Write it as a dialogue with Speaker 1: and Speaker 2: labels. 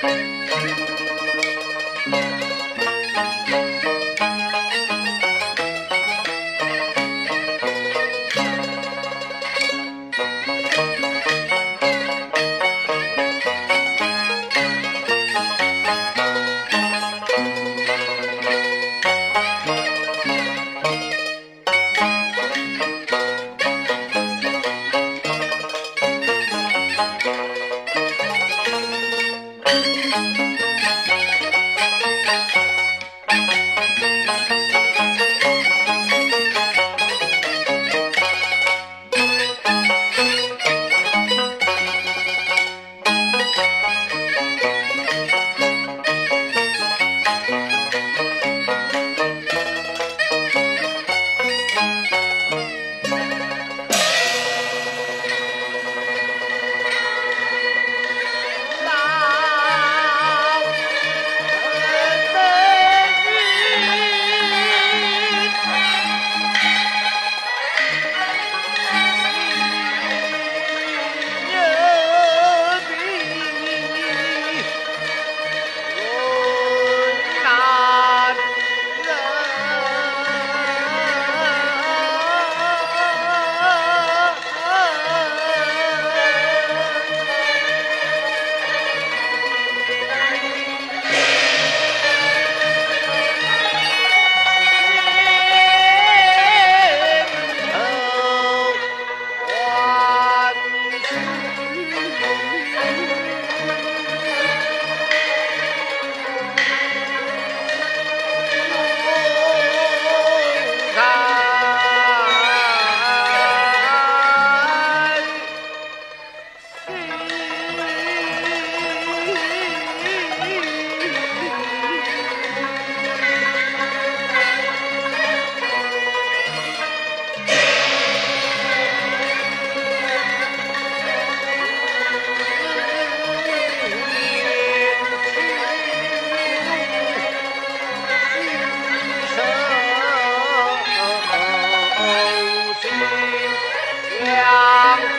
Speaker 1: thank you 家。